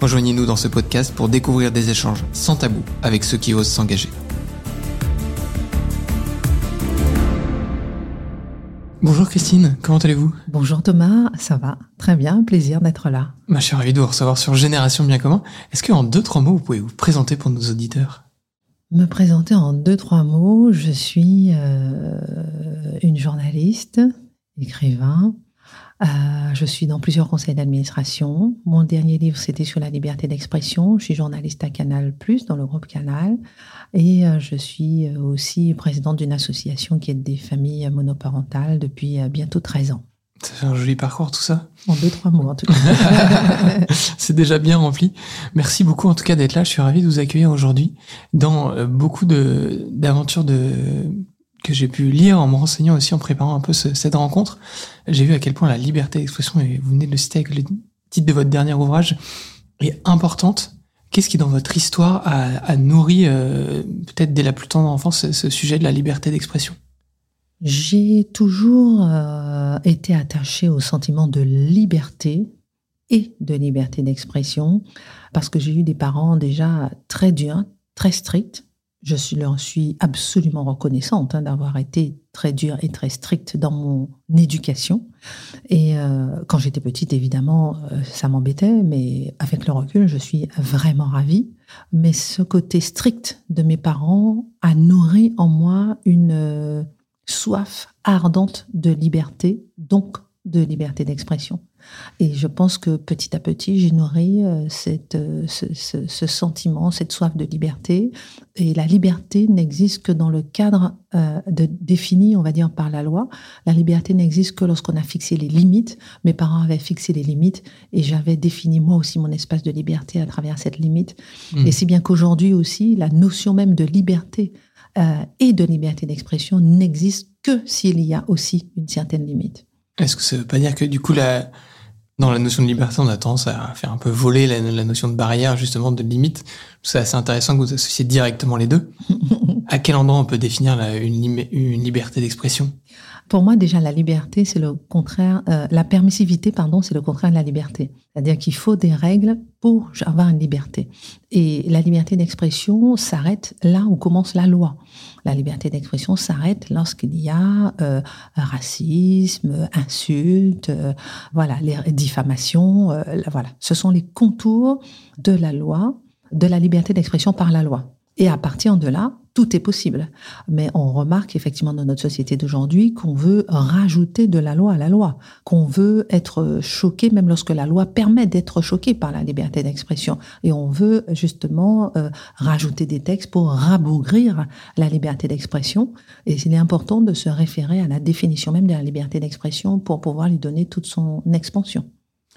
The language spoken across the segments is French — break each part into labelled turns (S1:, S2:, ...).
S1: Rejoignez-nous dans ce podcast pour découvrir des échanges sans tabou avec ceux qui osent s'engager. Bonjour Christine, comment allez-vous?
S2: Bonjour Thomas, ça va? Très bien, plaisir d'être là.
S1: Bah, je suis ravi de vous recevoir sur Génération Bien Commun. Est-ce qu'en deux, trois mots, vous pouvez vous présenter pour nos auditeurs?
S2: Me présenter en deux, trois mots, je suis euh, une journaliste, écrivain. Euh, je suis dans plusieurs conseils d'administration. Mon dernier livre, c'était sur la liberté d'expression. Je suis journaliste à Canal+, dans le groupe Canal. Et euh, je suis euh, aussi présidente d'une association qui aide des familles monoparentales depuis bientôt 13 ans.
S1: Fait un joli parcours tout ça.
S2: En deux, trois mots en tout cas.
S1: C'est déjà bien rempli. Merci beaucoup en tout cas d'être là. Je suis ravi de vous accueillir aujourd'hui dans beaucoup de d'aventures de que j'ai pu lire en me renseignant aussi en préparant un peu cette rencontre. J'ai vu à quel point la liberté d'expression, et vous venez de le citer avec le titre de votre dernier ouvrage, est importante Qu'est-ce qui, dans votre histoire, a, nourri, euh, peut-être dès la plus tendre enfance, ce, sujet de la liberté d'expression?
S2: J'ai toujours euh, été attachée au sentiment de liberté et de liberté d'expression, parce que j'ai eu des parents déjà très durs, très stricts, je leur suis absolument reconnaissante hein, d'avoir été très dure et très stricte dans mon éducation. Et euh, quand j'étais petite, évidemment, euh, ça m'embêtait, mais avec le recul, je suis vraiment ravie. Mais ce côté strict de mes parents a nourri en moi une euh, soif ardente de liberté, donc de liberté d'expression. Et je pense que petit à petit, j'ai nourri euh, cette, euh, ce, sentiment, cette soif de liberté. Et la liberté n'existe que dans le cadre euh, de, défini, on va dire, par la loi. La liberté n'existe que lorsqu'on a fixé les limites. Mes parents avaient fixé les limites et j'avais défini moi aussi mon espace de liberté à travers cette limite. Mmh. Et si bien qu'aujourd'hui aussi, la notion même de liberté et de liberté d'expression n'existe que s'il y a aussi une certaine limite.
S1: Est-ce que ça veut pas dire que du coup, la, dans la notion de liberté, on a tendance à faire un peu voler la, notion de barrière, justement, de limite. C'est assez intéressant que vous associez directement les deux. à quel endroit on peut définir une, une liberté d'expression?
S2: Pour moi, déjà, la liberté, c'est le contraire, euh, la permissivité, pardon, c'est le contraire de la liberté. C'est-à-dire qu'il faut des règles pour avoir une liberté. Et la liberté d'expression s'arrête là où commence la loi. La liberté d'expression s'arrête lorsqu'il y a euh, racisme, insultes, euh, voilà, les diffamations, euh, voilà. Ce sont les contours de la loi, de la liberté d'expression par la loi. Et à partir de là, tout est possible. Mais on remarque effectivement dans notre société d'aujourd'hui qu'on veut rajouter de la loi à la loi, qu'on veut être choqué même lorsque la loi permet d'être choqué par la liberté d'expression. Et on veut justement euh, rajouter des textes pour rabougrir la liberté d'expression. Et il est important de se référer à la définition même de la liberté d'expression pour pouvoir lui donner toute son expansion.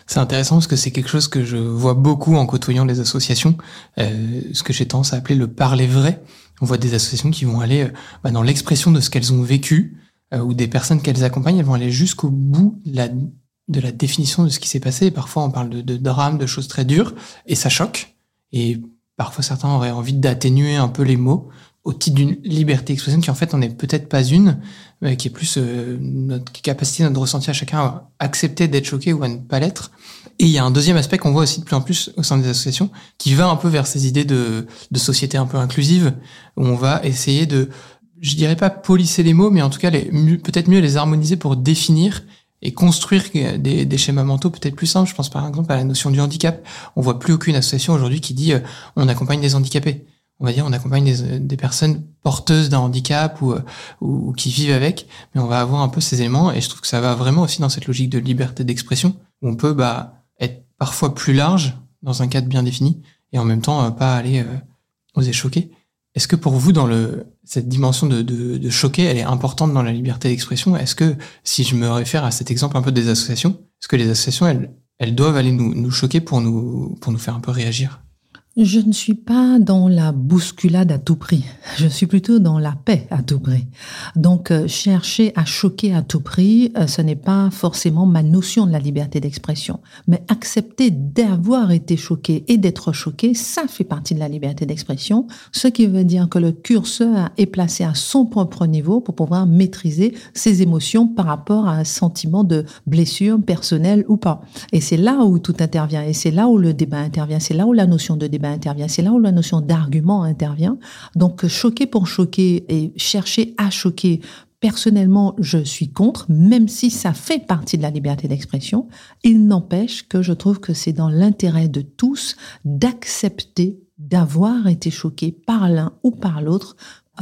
S1: C'est intéressant parce que c'est quelque chose que je vois beaucoup en côtoyant les associations, euh, ce que j'ai tendance à appeler le parler vrai. On voit des associations qui vont aller euh, bah, dans l'expression de ce qu'elles ont vécu, euh, ou des personnes qu'elles accompagnent, elles vont aller jusqu'au bout de la, définition de ce qui s'est passé. Parfois, on parle de, de drames, de choses très dures, et ça choque. Et parfois, certains auraient envie d'atténuer un peu les mots au titre d'une liberté d'expression qui en fait n'en est peut-être pas une, mais qui est plus euh, notre capacité, notre ressenti à chacun à accepter d'être choqué ou à ne pas l'être. Et il y a un deuxième aspect qu'on voit aussi de plus en plus au sein des associations, qui va un peu vers ces idées de, de société un peu inclusive, où on va essayer de, je dirais pas polisser les mots, mais en tout cas peut-être mieux les harmoniser pour définir et construire des, des schémas mentaux peut-être plus simples. Je pense par exemple à la notion du handicap. On voit plus aucune association aujourd'hui qui dit euh, on accompagne des handicapés on va dire, on accompagne des, personnes porteuses d'un handicap ou, qui vivent avec, mais on va avoir un peu ces éléments et je trouve que ça va vraiment aussi dans cette logique de liberté d'expression où on peut bah, être parfois plus large dans un cadre bien défini et en même temps euh, pas aller euh, oser choquer. Est-ce que pour vous, dans cette dimension de, choquer, elle est importante dans la liberté d'expression? Est-ce que, si je me réfère à cet exemple un peu des associations, est-ce que les associations, elles, doivent aller nous, choquer pour nous faire un peu réagir?
S2: Je ne suis pas dans la bousculade à tout prix. Je suis plutôt dans la paix à tout prix. Donc, euh, chercher à choquer à tout prix, euh, ce n'est pas forcément ma notion de la liberté d'expression. Mais accepter d'avoir été choqué et d'être choqué, ça fait partie de la liberté d'expression. Ce qui veut dire que le curseur est placé à son propre niveau pour pouvoir maîtriser ses émotions par rapport à un sentiment de blessure personnelle ou pas. Et c'est là où tout intervient. Et c'est là où le débat intervient. C'est là où la notion de débat intervient. C'est là où la notion d'argument intervient. Donc, choquer pour choquer et chercher à choquer Personnellement, je suis contre, même si ça fait partie de la liberté d'expression. Il n'empêche que je trouve que c'est dans l'intérêt de tous d'accepter d'avoir été choqué par l'un ou par l'autre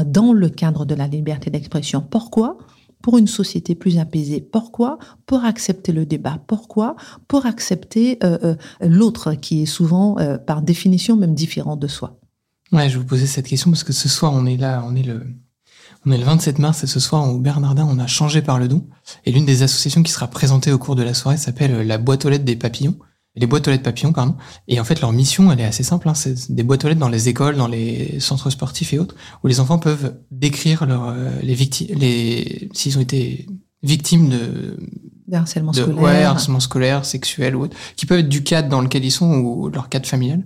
S2: dans le cadre de la liberté d'expression. Pourquoi? Pour une société plus apaisée. Pourquoi? Pour accepter le débat. Pourquoi? Pour accepter euh, euh, l'autre qui est souvent, euh, par définition, même différent de soi.
S1: Ouais, je vous posais cette question parce que ce soir, on est là, on est le, on est le 27 mars et ce soir, au Bernardin, on a changé par le don. Et l'une des associations qui sera présentée au cours de la soirée s'appelle la boîte aux lettres des papillons les boîtes aux lettres papillons, pardon. Et en fait, leur mission, elle est assez simple. Hein. C'est des boîtes aux lettres dans les écoles, dans les centres sportifs et autres, où les enfants peuvent décrire leur, euh, les victimes, les, s'ils ont été victimes de,
S2: harcèlement scolaire.
S1: Ouais, harcèlement scolaire, sexuel ou autre, qui peuvent être du cadre dans lequel ils sont ou leur cadre familial.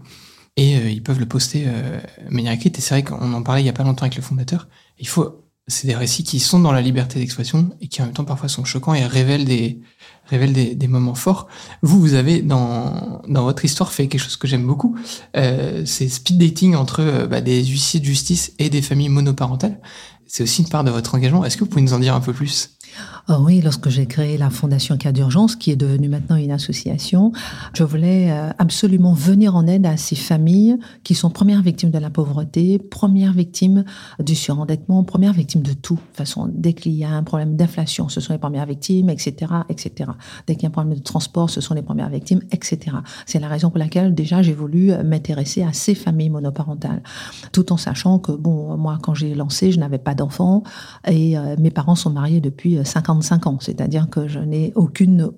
S1: Et euh, ils peuvent le poster euh, de manière écrite. Et c'est vrai qu'on en parlait il y a pas longtemps avec le fondateur. Il faut, c'est des récits qui sont dans la liberté d'expression et qui en même temps parfois sont choquants et révèlent des, révèle des, des, moments forts. Vous, vous avez dans, dans votre histoire fait quelque chose que j'aime beaucoup, euh, c'est speed dating entre euh, bah, des huissiers de justice et des familles monoparentales. C'est aussi une part de votre engagement. Est-ce que vous pouvez nous en dire un peu plus?
S2: Oh oui, lorsque j'ai créé la Fondation Cas d'urgence, qui est devenue maintenant une association, je voulais euh, absolument venir en aide à ces familles qui sont premières victimes de la pauvreté, premières victimes du surendettement, premières victimes de tout. De toute façon, dès qu'il y a un problème d'inflation, ce sont les premières victimes, etc., etc. Dès qu'il y a un problème de transport, ce sont les premières victimes, etc. C'est la raison pour laquelle déjà j'ai voulu m'intéresser à ces familles monoparentales, tout en sachant que bon, moi quand j'ai lancé, je n'avais pas d'enfants et euh, mes parents sont mariés depuis 50 ans, c'est-à-dire que je n'ai aucune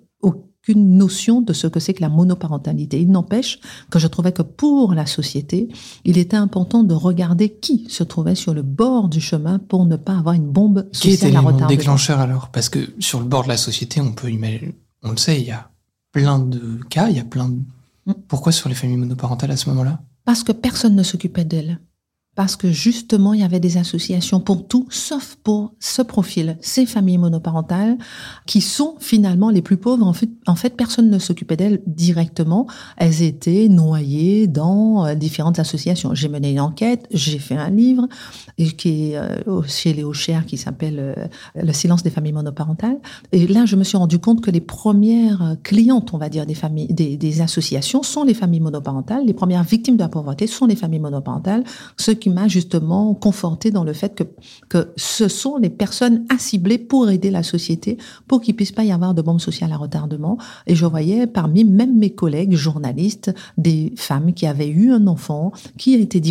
S2: aucune notion de ce que c'est que la monoparentalité. Il n'empêche que je trouvais que pour la société, il était important de regarder qui se trouvait sur le bord du chemin pour ne pas avoir une bombe
S1: sociale qui était à déclencheur alors? Parce que sur le bord de la société, on peut imaginer, on le sait, il y a plein de cas, il y a plein de... Mm. Pourquoi sur les familles monoparentales à ce moment-là?
S2: Parce que personne ne s'occupait d'elles parce que justement, il y avait des associations pour tout, sauf pour ce profil, ces familles monoparentales, qui sont finalement les plus pauvres. En fait, personne ne s'occupait d'elles directement. Elles étaient noyées dans euh, différentes associations. J'ai mené une enquête, j'ai fait un livre qui est euh, chez Léo Cher qui s'appelle euh, Le silence des familles monoparentales. Et là, je me suis rendu compte que les premières clientes, on va dire, des familles, des, associations sont les familles monoparentales. Les premières victimes de la pauvreté sont les familles monoparentales. M'a justement conforté dans le fait que, que ce sont les personnes à cibler pour aider la société, pour qu'il puisse pas y avoir de bombes sociales à retardement. Et je voyais parmi même mes collègues journalistes des femmes qui avaient eu un enfant, qui a été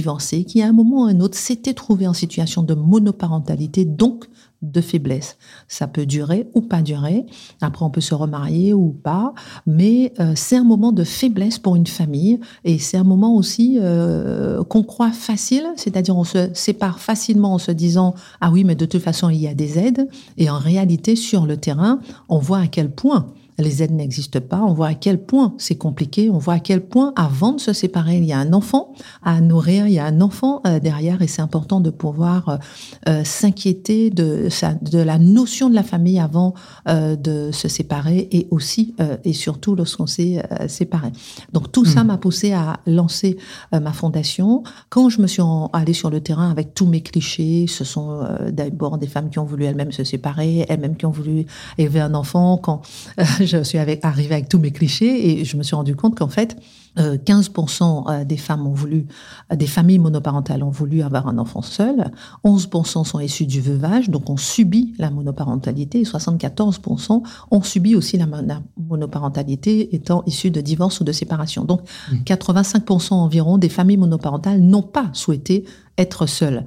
S2: qui à un moment ou à un autre s'étaient trouvées en situation de monoparentalité, donc de faiblesse. Ça peut durer ou pas durer. Après, on peut se remarier ou pas. Mais euh, c'est un moment de faiblesse pour une famille. Et c'est un moment aussi euh, qu'on croit facile. C'est-à-dire, on se sépare facilement en se disant, ah oui, mais de toute façon, il y a des aides. Et en réalité, sur le terrain, on voit à quel point les aides n'existent pas. On voit à quel point c'est compliqué. On voit à quel point, avant de se séparer, il y a un enfant à nourrir, il y a un enfant euh, derrière, et c'est important de pouvoir euh, euh, s'inquiéter de, de la notion de la famille avant de se séparer, et aussi et surtout lorsqu'on s'est séparé. Donc tout ça hmm. m'a poussé à lancer ma fondation. Quand je me suis allée sur le terrain avec tous mes clichés, ce sont d'abord des femmes qui ont voulu elles-mêmes se séparer, elles-mêmes qui ont voulu élever un enfant. Quand je suis avec, arrivée avec tous mes clichés et je me suis rendu compte qu'en fait, 15% euh, euh, des femmes ont voulu, euh, des familles monoparentales ont voulu avoir un enfant seul, 11% sont issus du veuvage, donc on subit la monoparentalité, et 74% ont subi aussi la, monoparentalité étant issus de divorce ou de séparation. Donc 85% mmh. environ des familles monoparentales n'ont pas souhaité être seul.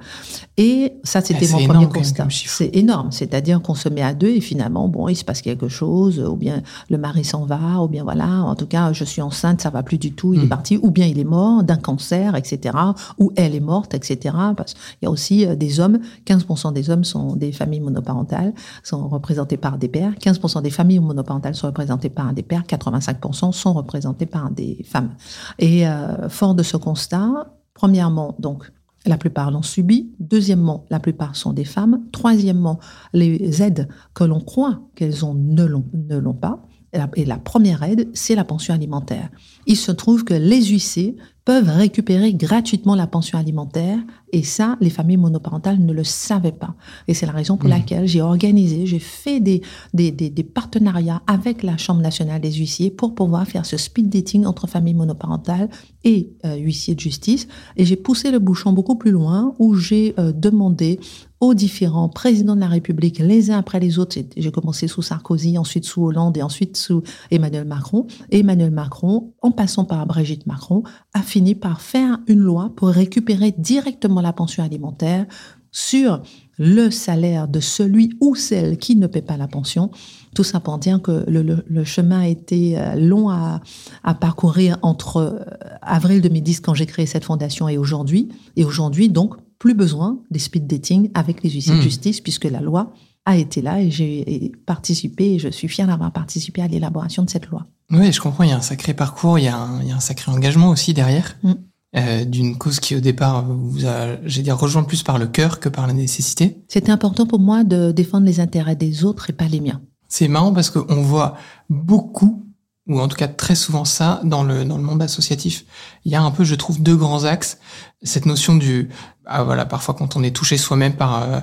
S2: Et ça, c'était
S1: c'est
S2: mon premier constat. C'est énorme. C'est-à-dire qu'on se met à deux et finalement, bon, il se passe quelque chose, ou bien le mari s'en va, ou bien voilà, en tout cas, je suis enceinte, ça va plus du tout, il est
S1: Mm.
S2: parti, ou bien il est mort d'un cancer, etc., ou elle est morte, etc. Parce qu'il y a aussi euh, des hommes, 15% des hommes sont des familles monoparentales, sont représentés par des pères, 15% des familles monoparentales sont représentées par des pères, 85% sont représentés par des femmes. Et euh, fort de ce constat, premièrement, donc, la plupart l'ont subi. Deuxièmement, la plupart sont des femmes. Troisièmement, les aides que l'on croit qu'elles ont ne l'ont pas. Et la, première aide, c'est la pension alimentaire. Il se trouve que les huissiers peuvent récupérer gratuitement la pension alimentaire et ça, les familles monoparentales ne le savaient pas. Et c'est la raison pour
S1: Mhm.
S2: laquelle j'ai organisé, j'ai fait des, des, des, des partenariats avec la Chambre nationale des huissiers pour pouvoir faire ce speed dating entre familles monoparentales et euh, huissiers de justice. Et j'ai poussé le bouchon beaucoup plus loin où j'ai euh, demandé aux différents présidents de la République, les uns après les autres. J'ai commencé sous Sarkozy, ensuite sous Hollande et ensuite sous Emmanuel Macron. Emmanuel Macron, en passant par Brigitte Macron, a fini par faire une loi pour récupérer directement la pension alimentaire sur le salaire de celui ou celle qui ne paie pas la pension. Tout ça pour dire que le chemin a été euh, long à, à parcourir entre euh, avril 2010 quand j'ai créé cette fondation et aujourd'hui. Et aujourd'hui, donc, plus besoin des speed dating avec les huissiers de
S1: Hmm.
S2: justice puisque la loi a été là et j'ai participé et je suis fière d'avoir participé à l'élaboration de cette loi.
S1: Oui, je comprends, il y a un sacré parcours, il y a un, il y a un sacré engagement aussi derrière,
S2: Mm.
S1: euh, d'une cause qui au départ vous a, j'ai dire, rejoint plus par le cœur que par la nécessité.
S2: C'était important pour moi de défendre les intérêts des autres et pas les miens.
S1: C'est marrant parce qu'on voit beaucoup, ou en tout cas très souvent ça, dans le, dans le monde associatif. Il y a un peu, je trouve, deux grands axes. Cette notion du, ah voilà, parfois quand on est touché soi-même par, euh,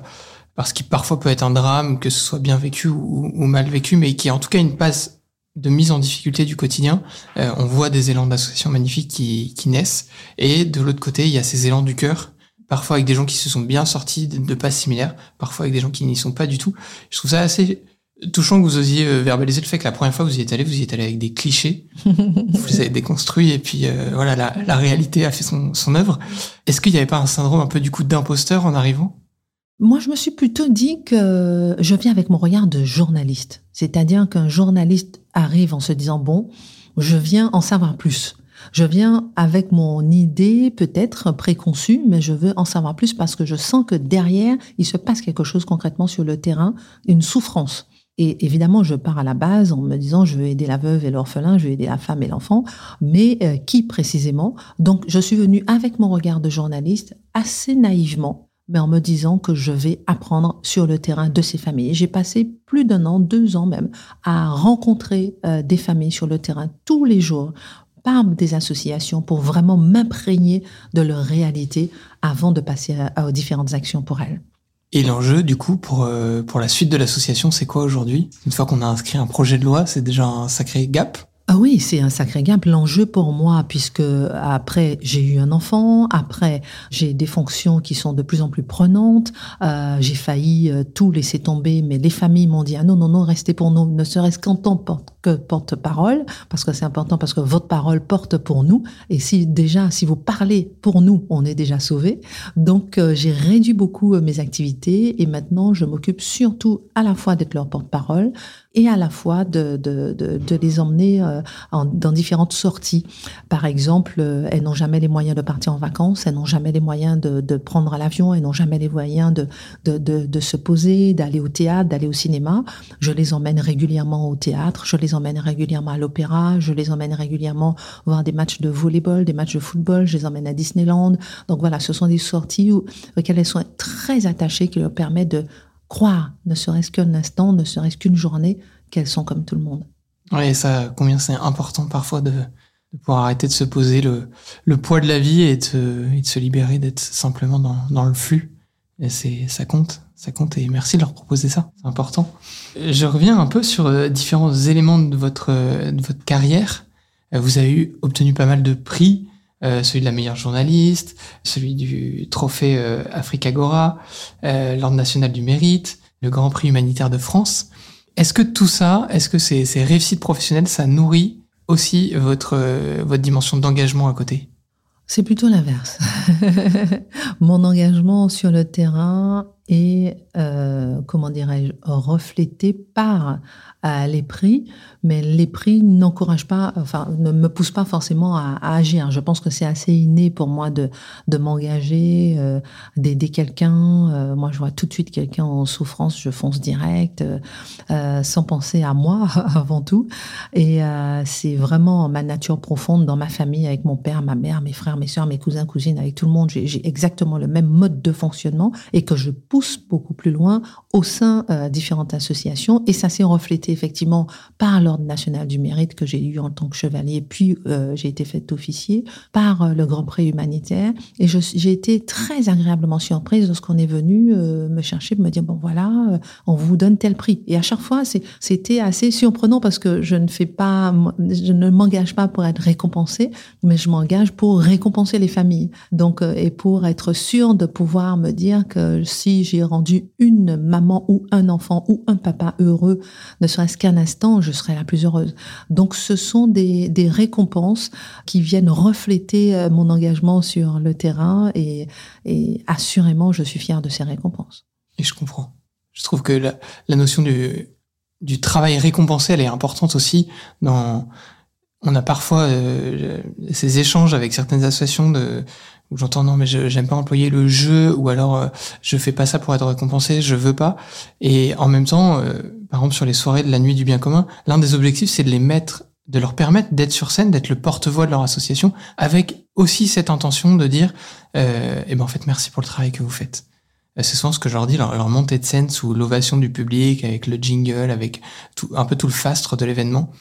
S1: par ce qui parfois peut être un drame, que ce soit bien vécu ou, ou mal vécu, mais qui est en tout cas une passe de mise en difficulté du quotidien. Euh, on voit des élans d'associations magnifiques qui, qui naissent. Et de l'autre côté, il y a ces élans du cœur, parfois avec des gens qui se sont bien sortis de, pas similaires, parfois avec des gens qui n'y sont pas du tout. Je trouve ça assez touchant que vous osiez euh, verbaliser le fait que la première fois que vous y êtes allé, vous y êtes allé avec des clichés. vous les avez déconstruits et puis euh, voilà, la, la réalité a fait son, son œuvre. Est-ce qu'il n'y avait pas un syndrome un peu du coup d'imposteur en arrivant?
S2: Moi, je me suis plutôt dit que je viens avec mon regard de journaliste. C'est-à-dire qu'un journaliste arrive en se disant, bon, je viens en savoir plus. Je viens avec mon idée peut-être préconçue, mais je veux en savoir plus parce que je sens que derrière, il se passe quelque chose concrètement sur le terrain, une souffrance. Et évidemment, je pars à la base en me disant, je veux aider la veuve et l'orphelin, je veux aider la femme et l'enfant, mais euh, qui précisément? Donc, je suis venue avec mon regard de journaliste assez naïvement, mais en me disant que je vais apprendre sur le terrain de ces familles. J'ai passé plus d'un an, deux ans même, à rencontrer euh, des familles sur le terrain tous les jours par des associations pour vraiment m'imprégner de leur réalité avant de passer à- aux différentes actions pour elles.
S1: Et l'enjeu, du coup, pour, euh, pour la suite de l'association, c'est quoi aujourd'hui? Une fois qu'on a inscrit un projet de loi, c'est déjà un sacré gap?
S2: Ah oui, c'est un sacré gap. L'enjeu pour moi, puisque après j'ai eu un enfant, après j'ai des fonctions qui sont de plus en plus prenantes, euh, j'ai failli euh, tout laisser tomber, mais les familles m'ont dit ah non non non restez pour nous, ne serait-ce qu'en tant que porte-parole, parce que c'est important parce que votre parole porte pour nous. Et si déjà si vous parlez pour nous, on est déjà sauvé. Donc euh, j'ai réduit beaucoup euh, mes activités et maintenant je m'occupe surtout à la fois d'être leur porte-parole et à la fois de, de, de, de les emmener euh, en- dans différentes sorties. Par exemple, euh, elles n'ont jamais les moyens de partir en vacances, elles n'ont jamais les moyens de, de prendre l'avion, elles n'ont jamais les moyens de, de, se poser, d'aller au théâtre, d'aller au cinéma. Je les emmène régulièrement au théâtre, je les emmène régulièrement à l'opéra, je les emmène régulièrement voir des matchs de volleyball, des matchs de football, je les emmène à Disneyland. Donc voilà, ce sont des sorties auxquelles elles sont très attachées, qui leur permettent de croire, ne serait-ce qu'un instant, ne serait-ce qu'une journée, qu'elles sont comme tout le monde.
S1: Et ça, combien c'est important parfois de, pouvoir arrêter de se poser le, poids de la vie et de, se- libérer d'être simplement dans, le flux. Et ça compte, ça compte et merci de leur proposer ça, c'est important. Je reviens un peu sur euh, différents éléments de votre, euh, de votre carrière. Euh, Vous avez eu, obtenu pas mal de prix, euh, celui de la meilleure journaliste, celui du trophée euh, Africagora, euh, l'Ordre national du mérite, le Grand Prix humanitaire de France. Est-ce que tout ça, est-ce que ces, ces réussites professionnelles, ça nourrit aussi votre, euh, votre dimension d'engagement à côté?
S2: C'est plutôt l'inverse. Mon engagement sur le terrain est, euh, comment dirais-je, reflété par euh, les prix, mais les prix n'encouragent pas, enfin, ne me poussent pas forcément à, agir. Je pense que c'est assez inné pour moi de, de m'engager, euh, d'aider quelqu'un. Moi, je vois tout de suite quelqu'un en souffrance, je fonce direct, sans penser à moi avant tout. Et c'est vraiment ma nature profonde dans ma famille, avec mon père, ma mère, mes frères, mes soeurs, mes cousins, cousines, avec tout le monde. J'ai exactement le même mode de fonctionnement et que je pousse beaucoup plus loin au sein euh, différentes associations. Et ça s'est reflété effectivement par l'Ordre national du mérite que j'ai eu en tant que chevalier, puis euh, j'ai été faite officier, par euh, le Grand Prix humanitaire. Et j'ai été très agréablement surprise lorsqu'on est venu euh, me chercher, me dire, bon voilà, on vous donne tel prix. Et à chaque fois, c'était assez surprenant parce que je ne fais pas, je ne m'engage pas pour être récompensé, mais je m'engage pour récompenser les familles. Donc, et pour être sûr de pouvoir me dire que si j'ai rendu une maman ou un enfant ou un papa heureux, ne serait-ce qu'un instant, je serai la plus heureuse. Donc ce sont des, récompenses qui viennent refléter euh, mon engagement sur le terrain et, assurément, je suis fière de ces récompenses.
S1: Et je comprends. Je trouve que la, notion du, du travail récompensé, elle est importante aussi dans... On a parfois euh, ces échanges avec certaines associations de où j'entends non mais j'aime pas employer le jeu ou alors euh, je fais pas ça pour être récompensé, je veux pas. Et en même temps, euh, par exemple sur les soirées de la nuit du bien commun, l'un des objectifs c'est de les mettre, de leur permettre d'être sur scène, d'être le porte-voix de leur association, avec aussi cette intention de dire, euh, eh ben en fait merci pour le travail que vous faites. Euh, c'est souvent ce que je leur dis, leur, leur montée de scène sous l'ovation du public, avec le jingle, avec tout, un peu tout le fastre de l'événement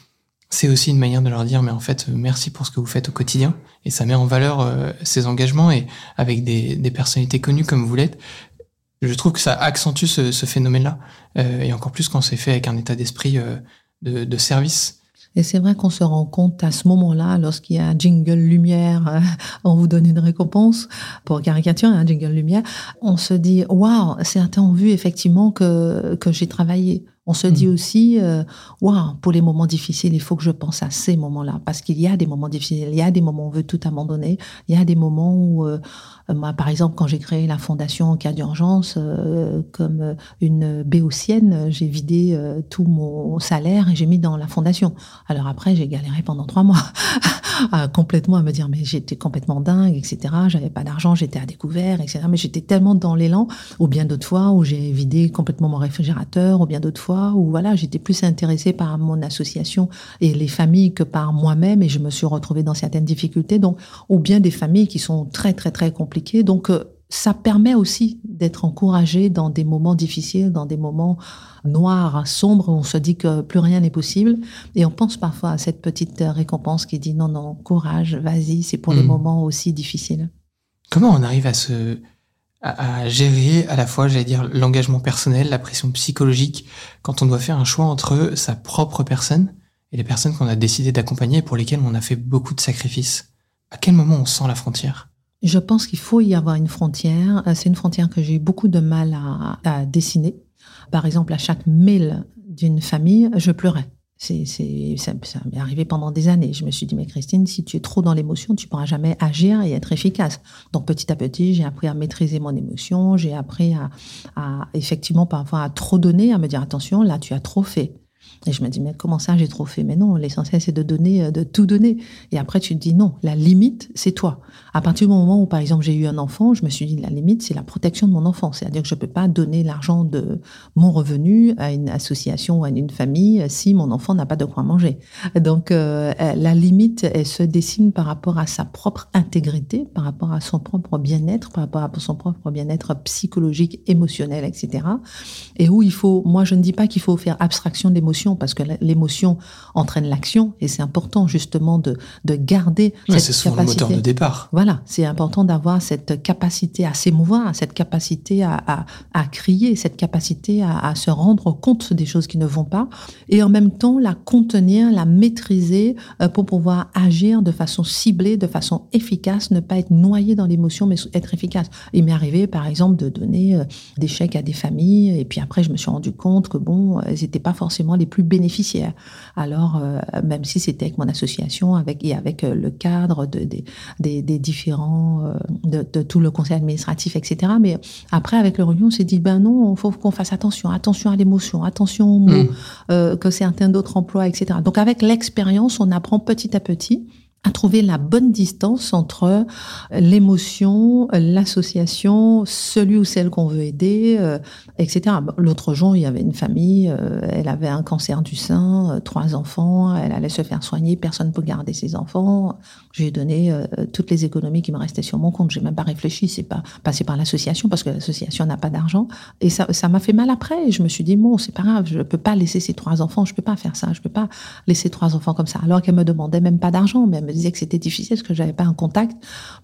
S1: c'est aussi une manière de leur dire mais en fait merci pour ce que vous faites au quotidien. Et ça met en valeur euh, ces engagements. Et avec des, des, personnalités connues comme vous l'êtes je trouve que ça accentue ce, ce phénomène là euh, et encore plus quand c'est fait avec un état d'esprit euh, de, de, service.
S2: Et c'est vrai qu'on se rend compte à ce moment-là, lorsqu'il y a un jingle lumière, euh, on vous donne une récompense pour caricature, un jingle lumière, on se dit waouh, certains ont vu effectivement que que j'ai travaillé. On se dit mmh. aussi, euh, waouh, pour les moments difficiles, il faut que je pense à ces moments-là, parce qu'il y a des moments difficiles, il y a des moments où on veut tout abandonner, il y a des moments où, euh, moi, par exemple, quand j'ai créé la fondation en cas d'urgence, euh, comme une béotienne, j'ai vidé euh, tout mon salaire et j'ai mis dans la fondation. Alors après, j'ai galéré pendant trois mois, complètement à me dire, mais j'étais complètement dingue, etc. J'avais pas d'argent, j'étais à découvert, etc. Mais j'étais tellement dans l'élan, ou bien d'autres fois où j'ai vidé complètement mon réfrigérateur, ou bien d'autres fois où voilà, j'étais plus intéressée par mon association et les familles que par moi-même et je me suis retrouvée dans certaines difficultés. Donc, ou bien des familles qui sont très très très compliquées. Donc, euh, ça permet aussi d'être encouragé dans des moments difficiles, dans des moments noirs, sombres, où on se dit que plus rien n'est possible. Et on pense parfois à cette petite récompense qui dit non, non, courage, vas-y, c'est pour mmh. les moments aussi difficiles.
S1: Comment on arrive à se, à, gérer à la fois, j'allais dire, l'engagement personnel, la pression psychologique, quand on doit faire un choix entre sa propre personne et les personnes qu'on a décidé d'accompagner et pour lesquelles on a fait beaucoup de sacrifices. À quel moment on sent la frontière?
S2: Je pense qu'il faut y avoir une frontière. Euh, c'est une frontière que j'ai eu beaucoup de mal à, à dessiner. Par exemple, à chaque mail d'une famille, je pleurais. C'est, c'est, ça, m'est arrivé pendant des années. Je me suis dit, mais Christine, si tu es trop dans l'émotion, tu pourras jamais agir et être efficace. Donc petit à petit, j'ai appris à maîtriser mon émotion, j'ai appris à, à effectivement parfois à trop donner, à me dire, attention, là, tu as trop fait. Et je me dis, mais comment ça, j'ai trop fait? Mais non, l'essentiel, c'est de donner, euh, de tout donner. Et après, tu te dis, non, la limite, c'est toi. À partir du moment où, par exemple, j'ai eu un enfant, je me suis dit, la limite, c'est la protection de mon enfant. C'est-à-dire que je ne peux pas donner l'argent de mon revenu à une association ou à une famille si mon enfant n'a pas de quoi manger. Donc, euh, la limite, elle se dessine par rapport à sa propre intégrité, par rapport à son propre bien-être, par rapport à son propre bien-être psychologique, émotionnel, etc. Et où il faut, moi, je ne dis pas qu'il faut faire abstraction de parce que l'émotion entraîne l'action et c'est important justement de, de garder
S1: ouais, cette capacité. C'est le moteur de départ.
S2: Voilà, c'est important d'avoir cette capacité à s'émouvoir, cette capacité à, à, à, crier, cette capacité à, à, se rendre compte des choses qui ne vont pas et en même temps la contenir, la maîtriser euh, pour pouvoir agir de façon ciblée, de façon efficace, ne pas être noyé dans l'émotion mais être efficace. Il m'est arrivé par exemple de donner euh, des chèques à des familles et puis après je me suis rendu compte que bon, elles n'étaient pas forcément les plus bénéficiaires. Alors, euh, même si c'était avec mon association, avec et avec euh, le cadre de, des, des, des différents, euh, de, de, tout le conseil administratif, etc. Mais après, avec le réunion, on s'est dit, ben non, il faut qu'on fasse attention, attention à l'émotion, attention aux mots, mmh. que certains d'autres emplois, etc. Donc, avec l'expérience, on apprend petit à petit à trouver la bonne distance entre l'émotion, l'association, celui ou celle qu'on veut aider, euh, etc. L'autre jour, il y avait une famille, euh, elle avait un cancer du sein, euh, trois enfants, elle allait se faire soigner, personne ne peut garder ses enfants. J'ai donné toutes les économies qui me restaient sur mon compte. J'ai même pas réfléchi, c'est pas passé par l'association parce que l'association n'a pas d'argent. Et ça, ça m'a fait mal après. Je me suis dit bon, c'est pas grave, je peux pas laisser ces trois enfants, je peux pas faire ça, je peux pas laisser trois enfants comme ça. Alors qu'elle me demandait même pas d'argent, mais me disait que c'était difficile parce que j'avais pas un contact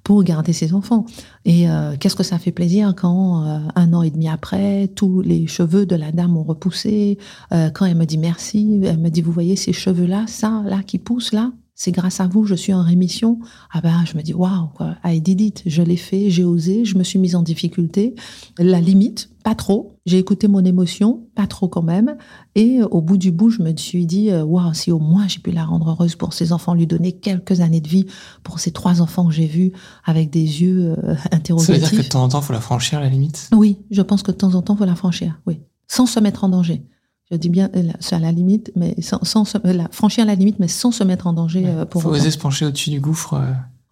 S2: pour garder ses enfants. Et euh, qu'est-ce que ça fait plaisir quand euh, un an et demi après, tous les cheveux de la dame ont repoussé. Euh, quand elle me dit merci, elle me dit vous voyez ces cheveux là, ça là qui pousse là, c'est grâce à vous, je suis en rémission. Ah ben, je me dis, waouh, I did it, je l'ai fait, j'ai osé, je me suis mise en difficulté. La limite, pas trop. J'ai écouté mon émotion, pas trop quand même. Et au bout du bout, je me suis dit, euh, waouh, si au moins j'ai pu la rendre heureuse pour ses enfants, lui donner quelques années de vie pour ces trois enfants que j'ai vus avec des yeux euh, interrogatifs.
S1: Ça veut dire que de temps en temps, il faut la franchir, la limite?
S2: Oui, je pense que de temps en temps, il faut la franchir, oui. Sans se mettre en danger. Je dis bien, euh, c'est à la limite, mais sans, franchir la limite, mais sans se mettre en danger
S1: ouais.
S2: pour.
S1: Faut oser se pencher au-dessus du gouffre.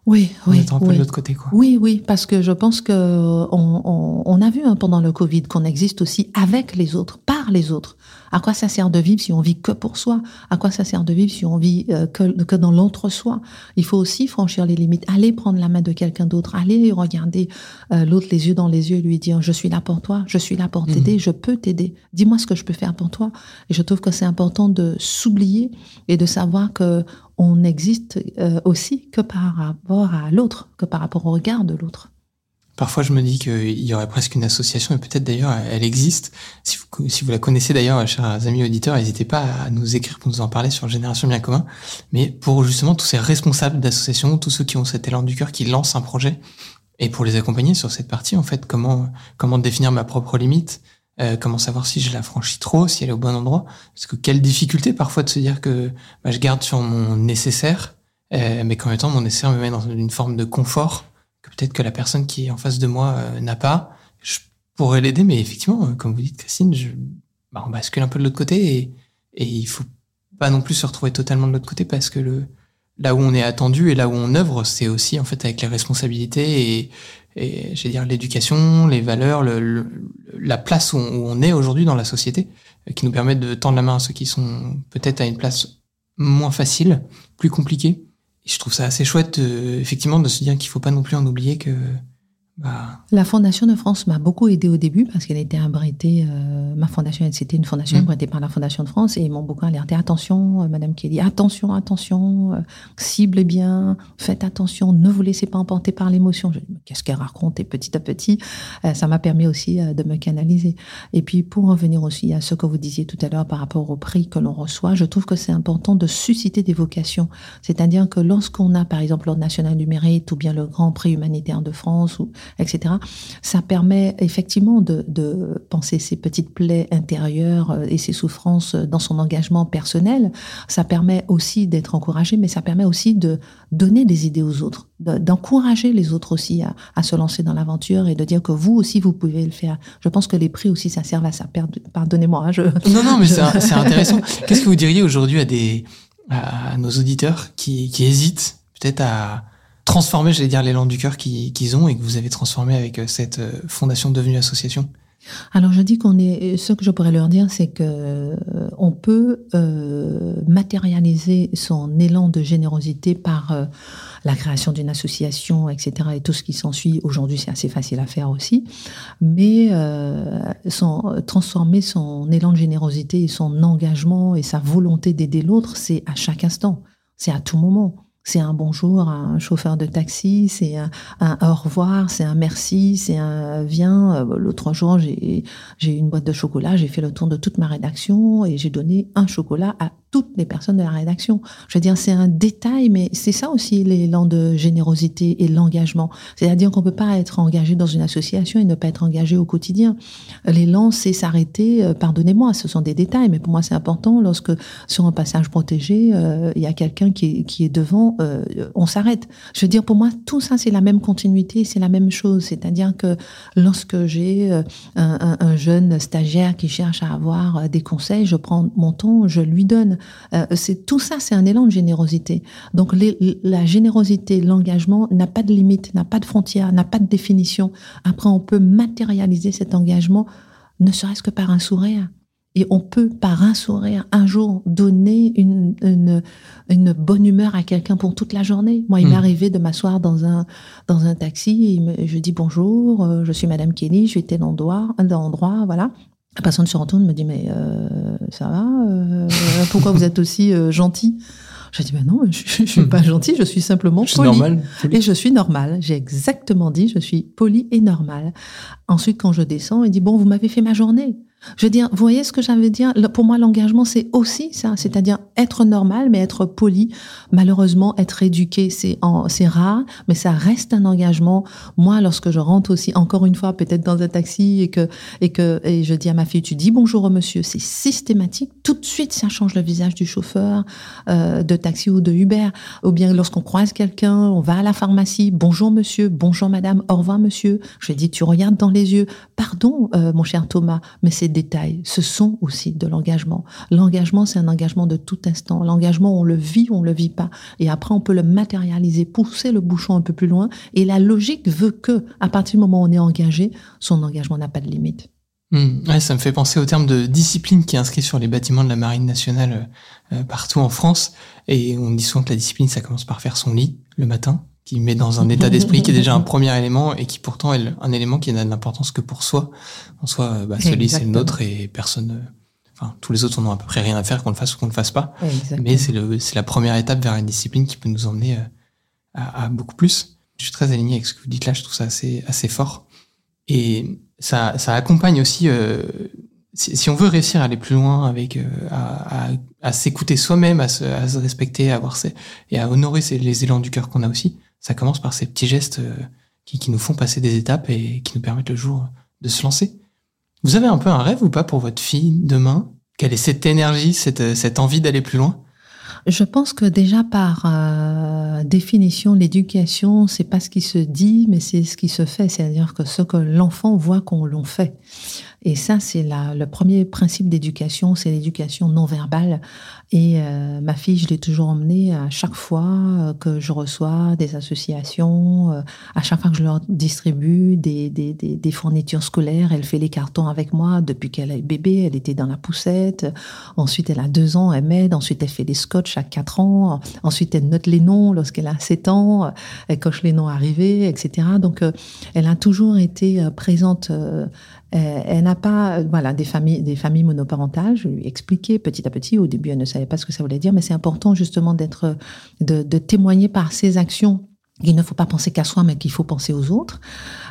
S2: Oui, oui.
S1: Étant un peu
S2: oui.
S1: de l'autre côté, quoi.
S2: Oui, oui, parce que je pense que on, on, on a vu hein, pendant le Covid qu'on existe aussi avec les autres, par les autres. À quoi ça sert de vivre si on vit que pour soi? À quoi ça sert de vivre si on vit euh, que, que dans l'entre-soi Il faut aussi franchir les limites, aller prendre la main de quelqu'un d'autre, aller regarder euh, l'autre les yeux dans les yeux et lui dire je suis là pour toi, je suis là pour t'aider, mmh. je peux t'aider. Dis-moi ce que je peux faire pour toi. Et je trouve que c'est important de s'oublier et de savoir que on n'existe euh, aussi que par rapport à l'autre, que par rapport au regard de l'autre.
S1: Parfois, je me dis qu'il y aurait presque une association, et peut-être d'ailleurs, elle existe. Si vous, la connaissez d'ailleurs, chers amis auditeurs, n'hésitez pas à nous écrire pour nous en parler sur Génération Bien Commun. Mais pour justement tous ces responsables d'associations, tous ceux qui ont cet élan du cœur, qui lancent un projet, et pour les accompagner sur cette partie, en fait, comment, comment définir ma propre limite, euh, comment savoir si je la franchis trop, si elle est au bon endroit. Parce que quelle difficulté parfois de se dire que bah, je garde sur mon nécessaire, euh, mais qu'en même temps, mon nécessaire me met dans une forme de confort que peut-être que la personne qui est en face de moi euh, n'a pas. Je pourrais l'aider, mais effectivement, euh, comme vous dites, Christine, je, bah, on bascule un peu de l'autre côté et, et il faut pas non plus se retrouver totalement de l'autre côté parce que le, là où on est attendu et là où on œuvre, c'est aussi en fait avec les responsabilités et, et dire l'éducation, les valeurs, le, le, la place où on, où on est aujourd'hui dans la société, euh, qui nous permettent de tendre la main à ceux qui sont peut-être à une place moins facile, plus compliquée. Je trouve ça assez chouette, effectivement, de se dire qu'il faut pas non plus en oublier que bah...
S2: La Fondation de France m'a beaucoup aidé au début parce qu'elle était abritée. Euh, ma fondation, c'était une fondation mmh. abritée par la Fondation de France et ils m'ont beaucoup alerté. Attention, euh, Madame Kelly, attention, attention, euh, ciblez bien, faites attention, ne vous laissez pas emporter par l'émotion. Qu'est-ce qu'elle raconte? Et petit à petit, euh, ça m'a permis aussi euh, de me canaliser. Et puis, pour revenir aussi à ce que vous disiez tout à l'heure par rapport au prix que l'on reçoit, je trouve que c'est important de susciter des vocations. C'est-à-dire que lorsqu'on a, par exemple, l'Ordre national du mérite ou bien le Grand Prix humanitaire de France ou etc. Ça permet effectivement de, de, penser ses petites plaies intérieures et ses souffrances dans son engagement personnel. Ça permet aussi d'être encouragé, mais ça permet aussi de donner des idées aux autres, d'encourager les autres aussi à, à se lancer dans l'aventure et de dire que vous aussi vous pouvez le faire. Je pense que les prix aussi ça sert à ça. Pardonnez-moi. Hein, je...
S1: Non non mais je... c'est intéressant. Qu'est-ce que vous diriez aujourd'hui à des à nos auditeurs qui, qui hésitent peut-être à transformer, j'allais dire, l'élan du cœur qu'ils ont et que vous avez transformé avec cette fondation devenue association
S2: alors je dis qu'on est, ce que je pourrais leur dire, c'est que euh, on peut euh, matérialiser son élan de générosité par euh, la création d'une association, etc. et tout ce qui s'ensuit. Aujourd'hui, c'est assez facile à faire aussi, mais euh, son, transformer son élan de générosité et son engagement et sa volonté d'aider l'autre, c'est à chaque instant, c'est à tout moment. C'est un bonjour à un chauffeur de taxi, c'est un, au revoir, c'est un merci, c'est un viens. L'autre jour, j'ai j'ai une boîte de chocolat, j'ai fait le tour de toute ma rédaction et j'ai donné un chocolat à toutes les personnes de la rédaction. Je veux dire, c'est un détail, mais c'est ça aussi l'élan de générosité et l'engagement. C'est-à-dire qu'on peut pas être engagé dans une association et ne pas être engagé au quotidien. L'élan, c'est s'arrêter, euh, pardonnez-moi, ce sont des détails, mais pour moi c'est important lorsque sur un passage protégé, euh, il y a quelqu'un qui, qui est devant, euh, on s'arrête. Je veux dire, pour moi, tout ça, c'est la même continuité, c'est la même chose. C'est-à-dire que lorsque j'ai un jeune stagiaire qui cherche à avoir des conseils, je prends mon temps, je lui donne. Euh, c'est tout ça, c'est un élan de générosité. Donc la générosité, l'engagement n'a pas de limite, n'a pas de frontière, n'a pas de définition. Après, on peut matérialiser cet engagement, ne serait-ce que par un sourire. Et on peut, par un sourire, un jour donner une, une, bonne humeur à quelqu'un pour toute la journée. Moi, il m'est hmm. arrivé de m'asseoir dans un, dans un taxi et je dis bonjour, euh, je suis Madame Kelly, je suis tel endroit, endroit, voilà. La personne se retourne, me dit mais euh, ça va euh, Pourquoi vous êtes aussi euh, gentil? Je dis ben non, je, ne suis pas gentil, je suis simplement
S1: je normal,
S2: Et je suis normal. J'ai exactement dit, je suis poli et normal. Ensuite, quand je descends, il dit bon, vous m'avez fait ma journée. Je veux dire, vous voyez ce que j'avais dire? Pour moi, l'engagement, c'est aussi ça, c'est-à-dire être normal, mais être poli. Malheureusement, être éduqué, c'est rare, mais ça reste un engagement. Moi, lorsque je rentre aussi, encore une fois, peut-être dans un taxi et que et que et je dis à ma fille, tu dis bonjour au monsieur, c'est systématique. Tout de suite, ça change le visage du chauffeur euh, de taxi ou de Uber. Ou bien lorsqu'on croise quelqu'un, on va à la pharmacie, bonjour monsieur, bonjour madame, au revoir monsieur. Je lui dis, tu regardes dans les yeux, pardon, euh, mon cher Thomas, mais c'est détails, ce sont aussi de l'engagement. L'engagement, c'est un engagement de tout instant. L'engagement, on le vit, on le vit pas. Et après, on peut le matérialiser, pousser le bouchon un peu plus loin. Et la logique veut que, à partir du moment où on est engagé, son engagement n'a pas de limite.
S1: Ouais, ça me fait penser au terme de discipline qui est inscrit sur les bâtiments de la marine nationale euh, partout en France. Et on dit souvent que la discipline, ça commence par faire son lit le matin, qui met dans un état d'esprit qui est déjà un premier élément et qui pourtant est un élément qui n'a de l'importance que pour soi. En soi, bah, ce lit, c'est le nôtre et personne, euh, enfin, tous les autres n'ont à peu près rien à faire qu'on le fasse ou qu'on le fasse pas. Mais c'est le, c'est la première étape vers une discipline qui peut nous emmener euh, à, à, beaucoup plus. Je suis très aligné avec ce que vous dites là, je trouve ça assez, assez fort. Et ça, ça accompagne aussi, euh, si, si, on veut réussir à aller plus loin avec, euh, à, à, à s'écouter soi-même, à se, à se respecter, à avoir ses, et à honorer les élans du cœur qu'on a aussi, ça commence par ces petits gestes euh, qui, nous font passer des étapes et qui nous permettent le jour de se lancer. Vous avez un peu un rêve ou pas pour votre fille demain? Quelle est cette énergie, cette, cette envie d'aller plus loin?
S2: Je pense que déjà par euh, définition, l'éducation, c'est pas ce qui se dit, mais c'est ce qui se fait. C'est-à-dire que ce que l'enfant voit qu'on l'on fait. Et ça, c'est le premier principe d'éducation, c'est l'éducation non verbale. Et euh, ma fille, je l'ai toujours emmenée à chaque fois euh, que je reçois des associations, à chaque fois que je leur distribue des, fournitures scolaires, elle fait les cartons avec moi depuis qu'elle est bébé, elle était dans la poussette. Ensuite, elle a deux ans, elle m'aide. Ensuite, elle fait des scotch à quatre ans. Ensuite, elle note les noms lorsqu'elle a sept ans. Elle coche les noms arrivés, etc. Donc, elle a toujours été présente euh, elle n'a pas, euh, voilà, des familles, des familles monoparentales. Je lui ai expliqué petit à petit. Au début, elle ne savait pas ce que ça voulait dire, mais c'est important justement de témoigner par ses actions qu'il ne faut pas penser qu'à soi, mais qu'il faut penser aux autres.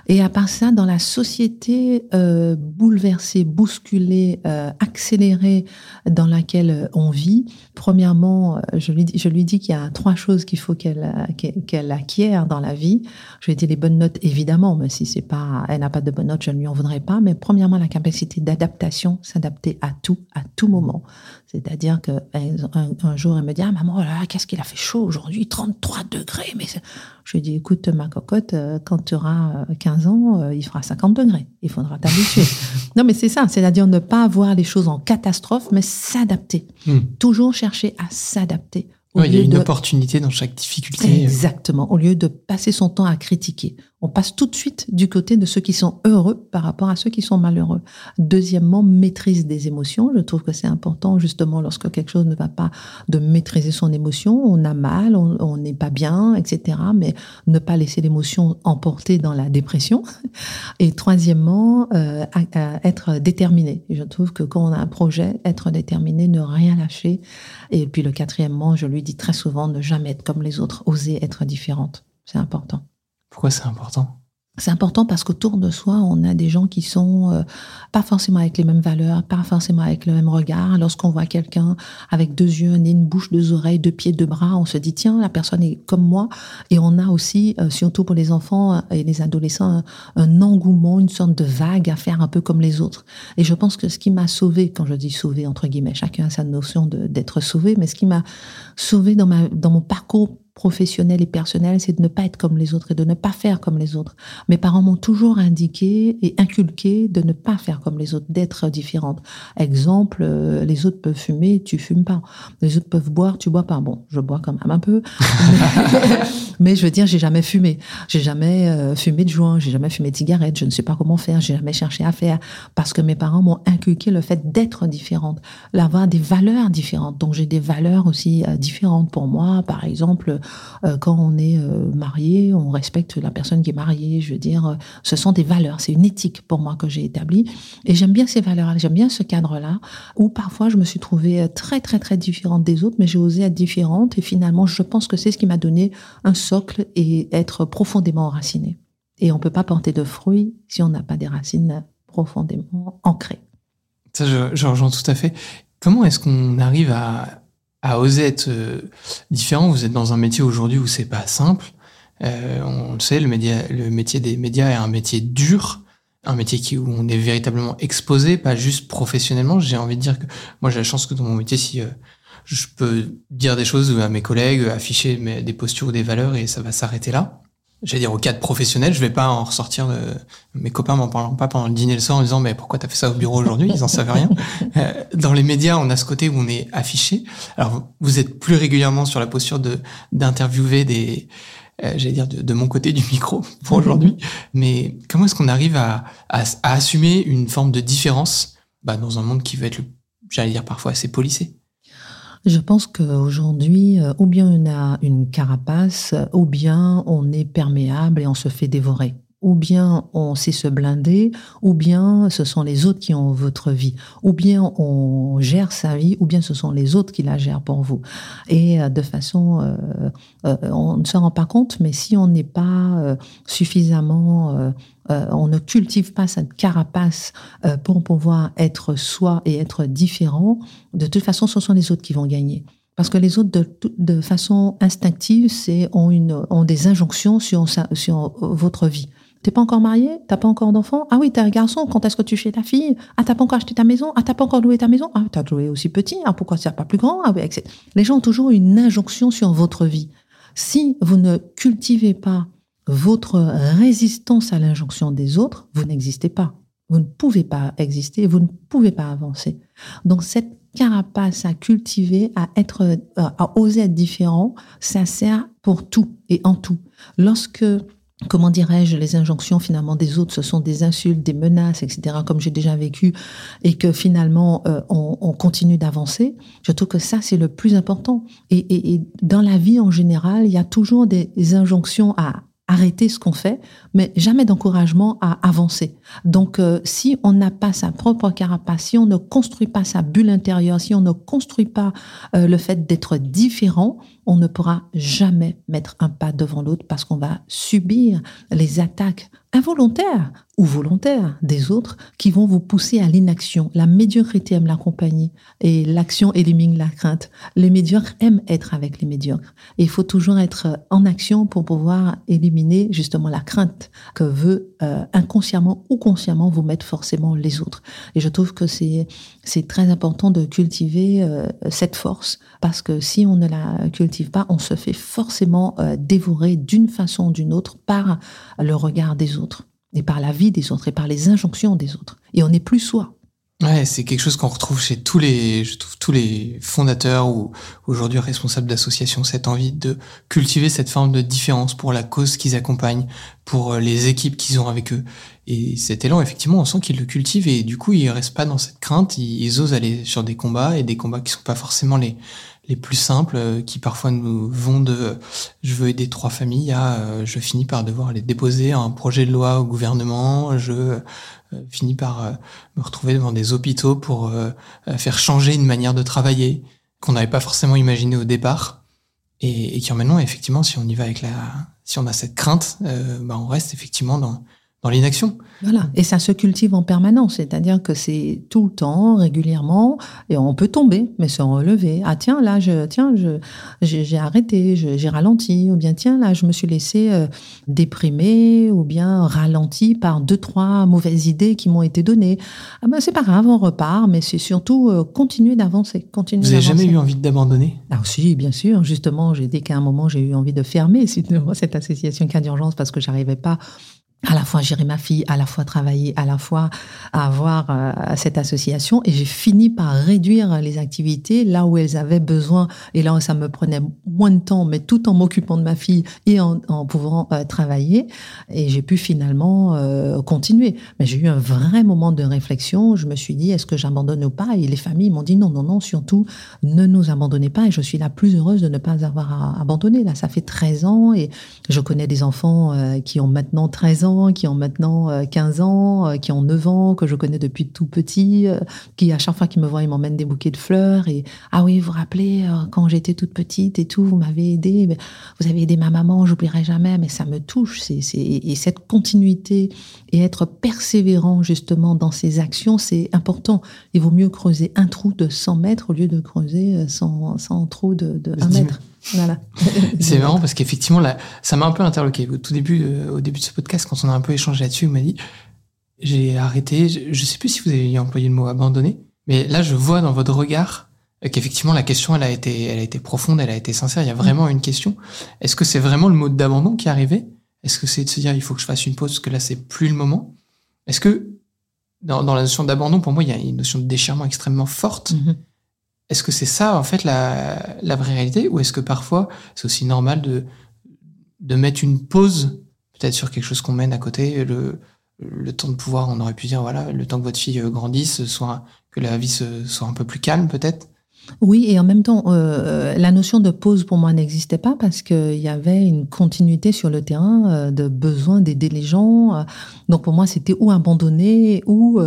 S2: Et à part ça, dans la société euh, bouleversée, bousculée, euh, accélérée dans laquelle on vit, premièrement, euh, je lui, je lui dis qu'il y a trois choses qu'il faut qu'elle qu'elle acquiert dans la vie. Je lui ai dit les bonnes notes, évidemment, mais si c'est pas, elle n'a pas de bonnes notes, je ne lui en voudrais pas. Mais premièrement, la capacité d'adaptation, s'adapter à tout, à tout moment. C'est-à-dire que un, jour, elle me dit, ah maman, oh là, qu'est-ce qu'il a fait chaud aujourd'hui, 33 degrés. Mais je lui dis, écoute, ma cocotte, quand tu auras 15 ans, euh, il fera 50 degrés. Il faudra t'habituer. non, mais c'est ça, c'est-à-dire ne pas voir les choses en catastrophe, mais s'adapter. Hmm. Toujours chercher à s'adapter
S1: il y a une opportunité dans chaque difficulté.
S2: Exactement. Au lieu de passer son temps à critiquer, on passe tout de suite du côté de ceux qui sont heureux par rapport à ceux qui sont malheureux. Deuxièmement, maîtrise des émotions. Je trouve que c'est important justement lorsque quelque chose ne va pas de maîtriser son émotion. On a mal, on n'est pas bien, etc. Mais ne pas laisser l'émotion emporter dans la dépression. Et troisièmement, euh, être déterminé. je trouve que quand on a un projet, être déterminé, ne rien lâcher. Et puis le quatrièmement, je lui dit très souvent ne jamais être comme les autres, oser être différente. C'est important.
S1: Pourquoi c'est important?
S2: C'est important parce qu'autour de soi, on a des gens qui sont euh, pas forcément avec les mêmes valeurs, pas forcément avec le même regard. Lorsqu'on voit quelqu'un avec deux yeux, un nez, une bouche, deux oreilles, deux pieds, deux bras, on se dit tiens, la personne est comme moi. Et on a aussi, euh, surtout pour les enfants et les adolescents, un, un, engouement, une sorte de vague à faire un peu comme les autres. Et je pense que ce qui m'a sauvé, quand je dis sauvé entre guillemets, chacun a sa notion d'être sauvé, mais ce qui m'a sauvé dans ma dans mon parcours professionnel et personnel, c'est de ne pas être comme les autres et de ne pas faire comme les autres. Mes parents m'ont toujours indiqué et inculqué de ne pas faire comme les autres, d'être différente. Exemple, euh, les autres peuvent fumer, tu fumes pas. Les autres peuvent boire, tu bois pas. Bon, je bois quand même un peu, mais, je veux dire, j'ai jamais fumé. J'ai jamais euh, fumé de joint, j'ai jamais fumé de cigarette. Je ne sais pas comment faire, j'ai jamais cherché à faire parce que mes parents m'ont inculqué le fait d'être différente, d'avoir des valeurs différentes. Donc j'ai des valeurs aussi euh, différentes pour moi. Par exemple, euh, quand on est marié, on respecte la personne qui est mariée. Je veux dire, ce sont des valeurs. C'est une éthique pour moi que j'ai établie. Et j'aime bien ces valeurs-là. J'aime bien ce cadre-là où parfois je me suis trouvée très, très, très différente des autres, mais j'ai osé être différente. Et finalement, je pense que c'est ce qui m'a donné un et être profondément enracinée. Et on peut pas porter de fruits si on n'a pas des racines profondément ancrées.
S1: Ça, je, je rejoins tout à fait. Comment est-ce qu'on arrive à à oser être euh, différent? Vous êtes dans un métier aujourd'hui où c'est pas simple. Euh, on le sait, le, média, le métier des médias est un métier dur, un métier qui, où on est véritablement exposé, pas juste professionnellement. J'ai envie de dire que moi j'ai la chance que dans mon métier, si euh, je peux dire des choses à mes collègues, afficher mes, des postures ou des valeurs et ça va s'arrêter là j'allais dire au cadre professionnel, je vais pas en ressortir de mes copains m'en parlant pas pendant le dîner le soir en disant mais pourquoi t'as fait ça au bureau aujourd'hui? Ils en savent rien. Euh, dans les médias, on a ce côté où on est affiché. Alors vous êtes plus régulièrement sur la posture de d'interviewer des euh, j'allais dire de, mon côté du micro pour aujourd'hui, mais comment est-ce qu'on arrive à, à, à, assumer une forme de différence bah, dans un monde qui veut être j'allais dire parfois assez policé?
S2: Je pense qu'aujourd'hui, euh, ou bien on a une carapace, ou bien on est perméable et on se fait dévorer ou bien on sait se blinder, ou bien ce sont les autres qui ont votre vie, ou bien on gère sa vie, ou bien ce sont les autres qui la gèrent pour vous. Et euh, de façon, euh, euh, on ne se rend pas compte, mais si on n'est pas suffisamment, on ne cultive pas cette carapace pour pouvoir être soi et être différent, de toute façon, ce sont les autres qui vont gagner. Parce que les autres, de, de façon instinctive, ont, une, ont des injonctions sur, sur votre vie. T'es pas encore marié? T'as pas encore d'enfant? Ah oui, t'es un garçon. Quand est-ce que tu fais ta fille? Ah, t'as pas encore acheté ta maison? Ah, t'as pas encore loué ta maison? Ah, t'as loué aussi petit. Ah, pourquoi c'est pas plus grand? Ah, oui, Les gens ont toujours une injonction sur votre vie. Si vous ne cultivez pas votre résistance à l'injonction des autres, vous n'existez pas. Vous ne pouvez pas exister, vous ne pouvez pas avancer. Donc cette carapace à cultiver, à être, euh, à oser être différent, ça sert pour tout et en tout. Lorsque comment dirais-je, les injonctions finalement des autres, ce sont des insultes, des menaces, etc., comme j'ai déjà vécu, et que finalement euh, on, on, continue d'avancer, je trouve que ça c'est le plus important. Et, et, et, dans la vie en général, il y a toujours des injonctions à arrêter ce qu'on fait, mais jamais d'encouragement à avancer. Donc, euh, si on n'a pas sa propre carapace, si on ne construit pas sa bulle intérieure, si on ne construit pas euh, le fait d'être différent, on ne pourra jamais mettre un pas devant l'autre parce qu'on va subir les attaques involontaires ou volontaires des autres qui vont vous pousser à l'inaction. La médiocrité aime la compagnie et l'action élimine la crainte. Les médiocres aiment être avec les médiocres. Il faut toujours être en action pour pouvoir éliminer justement la crainte que veut euh, inconsciemment ou consciemment vous mettre forcément les autres. Et je trouve que c'est c'est très important de cultiver euh, cette force parce que si on ne la cultive pas, on se fait forcément euh, dévorer d'une façon ou d'une autre par le regard des autres et par la vie des autres et par les injonctions des autres. Et on n'est plus soi.
S1: Ouais, c'est quelque chose qu'on retrouve chez tous les, je trouve, tous les fondateurs ou aujourd'hui responsables d'associations, cette envie de cultiver cette forme de différence pour la cause qu'ils accompagnent, pour euh, les équipes qu'ils ont avec eux. Et cet élan, effectivement, on sent qu'ils le cultivent et du coup, ils restent pas dans cette crainte, ils, osent aller sur des combats et des combats qui sont pas forcément les, les plus simples, euh, qui parfois nous vont de je veux aider trois familles à euh, je finis par devoir aller déposer un projet de loi au gouvernement, je euh, finit par euh, me retrouver devant des hôpitaux pour euh, faire changer une manière de travailler qu'on n'avait pas forcément imaginé au départ. Et, et qui en maintenant effectivement si on y va avec la si on a cette crainte, bah, on reste effectivement dans, dans l'inaction.
S2: Voilà, et ça se cultive en permanence, c'est-à-dire que c'est tout le temps, régulièrement, et on peut tomber, mais se relever. Ah tiens, là, je, tiens, je, j'ai arrêté, j'ai ralenti, ou bien tiens, là, je me suis laissé euh, déprimer, ou bien ralenti par deux, trois mauvaises idées qui m'ont été données. Ah ben c'est pas grave, on repart, mais c'est surtout euh, continuer d'avancer, continuer.
S1: Vous n'avez jamais eu envie d'abandonner?
S2: Ah si, bien sûr, justement, j'ai dès qu'à un moment j'ai eu envie de fermer cette association cas d'urgence parce que j'arrivais pas à la fois gérer ma fille, à la fois travailler, à la fois avoir euh, cette association. Et j'ai fini par réduire les activités là où elles avaient besoin et là où ça me prenait moins de temps, mais tout en m'occupant de ma fille et en, pouvant euh, travailler. Et j'ai pu finalement euh, continuer. Mais j'ai eu un vrai moment de réflexion. Je me suis dit, est-ce que j'abandonne ou pas? Et les familles m'ont dit, non, non, non, surtout, ne nous abandonnez pas. Et je suis la plus heureuse de ne pas avoir abandonné. Là, ça fait 13 ans et je connais des enfants qui ont maintenant 13 ans qui ont maintenant 15 euh, ans, euh, qui ont 9 ans, que je connais depuis tout petit, euh, qui à chaque fois qu'ils me voient, ils m'emmènent des bouquets de fleurs et ah oui, vous vous rappelez quand j'étais toute petite et tout, vous m'avez aidé, vous avez aidé ma maman, j'oublierai jamais, mais ça me touche. C'est, et cette continuité et être persévérant justement dans ses actions, c'est important. Il vaut mieux creuser un trou de 100 mètres au lieu de creuser 100, 100 trous de, de 1 mètre. Voilà.
S1: c'est marrant parce qu'effectivement, là, ça m'a un peu interloqué. Au tout début, euh, au début de ce podcast, quand on a un peu échangé là-dessus, il m'a dit, j'ai arrêté. Je, ne sais plus si vous avez employé le mot abandonné, mais là, je vois dans votre regard euh, qu'effectivement la question, elle a été, elle a été profonde, elle a été sincère. Il y a vraiment une question. Est-ce que c'est vraiment le mot d'abandon qui est arrivé? Est-ce que c'est de se dire, il faut que je fasse une pause parce que là, c'est plus le moment? Est-ce que dans, dans, la notion d'abandon, pour moi, il y a une notion de déchirement extrêmement forte. Mm-hmm. Est-ce que c'est ça, en fait, la, vraie réalité Ou est-ce que parfois, c'est aussi normal de, de mettre une pause, peut-être sur quelque chose qu'on mène à côté, le, le temps de pouvoir, on aurait pu dire, voilà, le temps que votre fille grandisse, soit, que la vie soit un peu plus calme, peut-être?
S2: Oui, et en même temps, euh, la notion de pause pour moi n'existait pas parce qu'il y avait une continuité sur le terrain euh, de besoin d'aider les gens. Euh. donc pour moi, c'était ou abandonner ou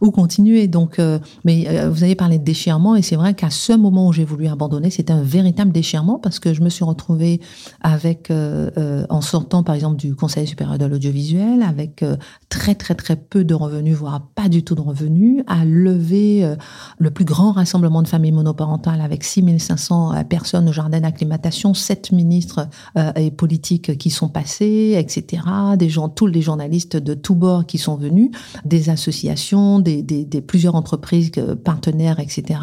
S2: ou continuer. Donc, mais vous avez parlé de déchirement et c'est vrai qu'à ce moment où j'ai voulu abandonner, c'était un véritable déchirement parce que je me suis retrouvée avec, en sortant par exemple du Conseil supérieur de l'audiovisuel, avec très très très peu de revenus, voire pas du tout de revenus, à lever le plus grand rassemblement de familles monoparentales avec 6500 euh, personnes au jardin d'acclimatation, 7 ministres euh, et politiques qui sont passés, etc. Des gens, tous les journalistes de tous bords qui sont venus, des associations, des, des, plusieurs entreprises euh, partenaires, etc.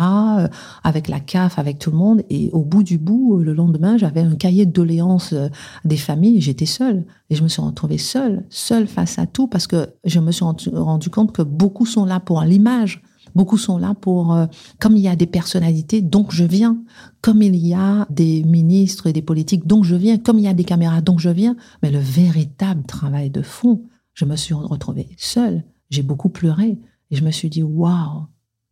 S2: avec la CAF, avec tout le monde. Et au bout du bout, le lendemain, j'avais un cahier de doléances des familles. J'étais seule et je me suis retrouvée seule, seule face à tout parce que je me suis rendu compte que beaucoup sont là pour l'image Beaucoup sont là pour, euh, comme il y a des personnalités, donc je viens. Comme il y a des ministres et des politiques, donc je viens. Comme il y a des caméras, donc je viens. Mais le véritable travail de fond, je me suis retrouvée seule. J'ai beaucoup pleuré et je me suis dit, waouh,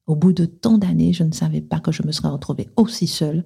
S2: au bout de tant d'années, je ne savais pas que je me serais retrouvée aussi seule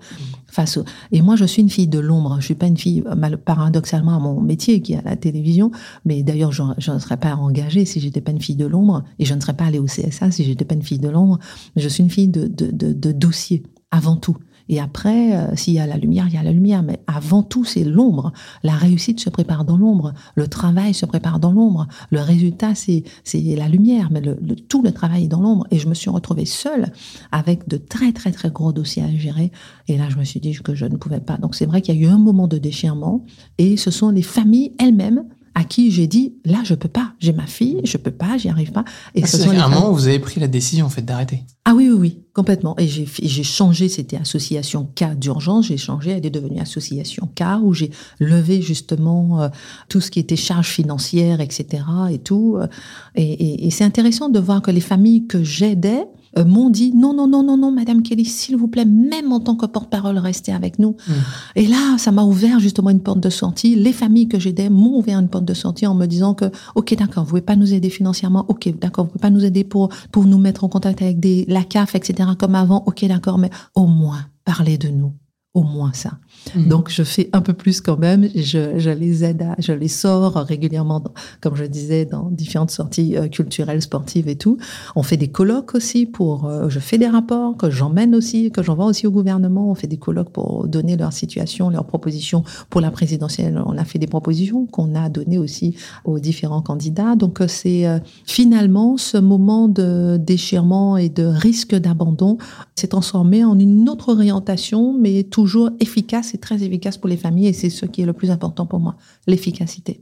S2: face au... Et moi, je suis une fille de l'ombre. Je suis pas une fille, paradoxalement, à mon métier qui est à la télévision. Mais d'ailleurs, je, ne serais pas engagée si j'étais pas une fille de l'ombre. Et je ne serais pas allée au CSA si j'étais pas une fille de l'ombre. Je suis une fille de, de, de, de dossier, avant tout. Et après, euh, s'il y a la lumière, il y a la lumière. Mais avant tout, c'est l'ombre. La réussite se prépare dans l'ombre. Le travail se prépare dans l'ombre. Le résultat, c'est la lumière. Mais le, tout le travail est dans l'ombre. Et je me suis retrouvée seule avec de très, très, très gros dossiers à gérer. Et là, je me suis dit que je ne pouvais pas. Donc, c'est vrai qu'il y a eu un moment de déchirement. Et ce sont les familles elles-mêmes à qui j'ai dit là je peux pas j'ai ma fille je peux pas j'y arrive pas
S1: et ah, un moment où vous avez pris la décision en fait d'arrêter
S2: ah oui oui oui complètement. Et j'ai changé c'était association K d'urgence. J'ai changé elle est devenue association K où j'ai levé justement euh, tout ce qui était charges financières etc et tout et, et, et c'est intéressant de voir que les familles que j'aidais euh, m'ont dit non, non, non, non, non, Madame Kelly, s'il vous plaît, même en tant que porte-parole, restez avec nous. Mm. Et là, ça m'a ouvert justement une porte de sortie. Les familles que j'aidais m'ont ouvert une porte de sortie en me disant que, ok, d'accord, vous pouvez pas nous aider financièrement, ok, d'accord, vous pouvez pas nous aider pour pour nous mettre en contact avec des la CAF, etc. comme avant, ok, d'accord, mais au moins parlez de nous au moins ça.
S1: Mhm.
S2: Donc je fais un peu plus quand même. Je, les aide, à, je les sors régulièrement, comme je disais, dans différentes sorties euh, culturelles, sportives et tout. On fait des colloques aussi pour. euh, je fais des rapports que j'emmène aussi, que j'envoie aussi au gouvernement. On fait des colloques pour donner leur situation, leurs propositions pour la présidentielle. On a fait des propositions qu'on a données aussi aux différents candidats. Donc euh, c'est finalement ce moment de déchirement et de risque d'abandon s'est transformé en une autre orientation, mais toujours efficace et très efficace pour les familles. Et c'est ce qui est le plus important pour moi, l'efficacité.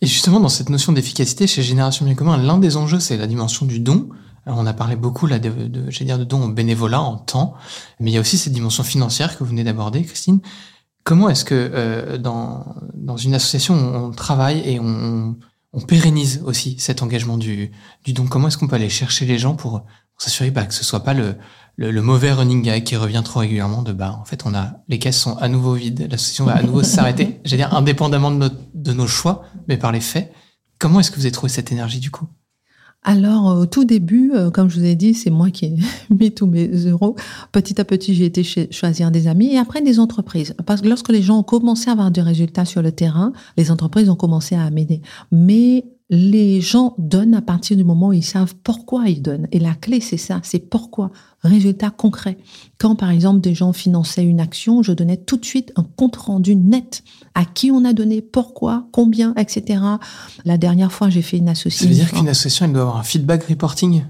S1: Et justement, dans cette notion d'efficacité, chez Génération Bien Commun, l'un des enjeux, c'est la dimension du don. Alors, on a parlé beaucoup là de, dire, de don au bénévolat en temps, mais il y a aussi cette dimension financière que vous venez d'aborder, Christine. Comment est-ce que euh, dans, dans une association, on travaille et on, pérennise aussi cet engagement du, du don? Comment est-ce qu'on peut aller chercher les gens pour, pour s'assurer bah, que ce soit pas le, le, le mauvais running gag qui revient trop régulièrement de bah en fait on a les caisses sont à nouveau vides, l'association va à nouveau s'arrêter. J'allais dire indépendamment de, notre, de nos choix, mais par les faits. Comment est-ce que vous avez trouvé cette énergie du coup?
S2: Alors, au tout début, euh, comme je vous ai dit, c'est moi qui ai mis tous mes euros. Petit à petit, j'ai été choisir des amis et après des entreprises. Parce que lorsque les gens ont commencé à avoir des résultats sur le terrain, les entreprises ont commencé à m'aider. Mais les gens donnent à partir du moment où ils savent pourquoi ils donnent. Et la clé, c'est ça, c'est pourquoi. Résultat concret. Quand, par exemple, des gens finançaient une action, je donnais tout de suite un compte rendu net à qui on a donné, pourquoi, combien, etc. La dernière fois, j'ai fait une
S1: Ça
S2: association.
S1: veut dire qu'une association, elle doit avoir un feedback reporting?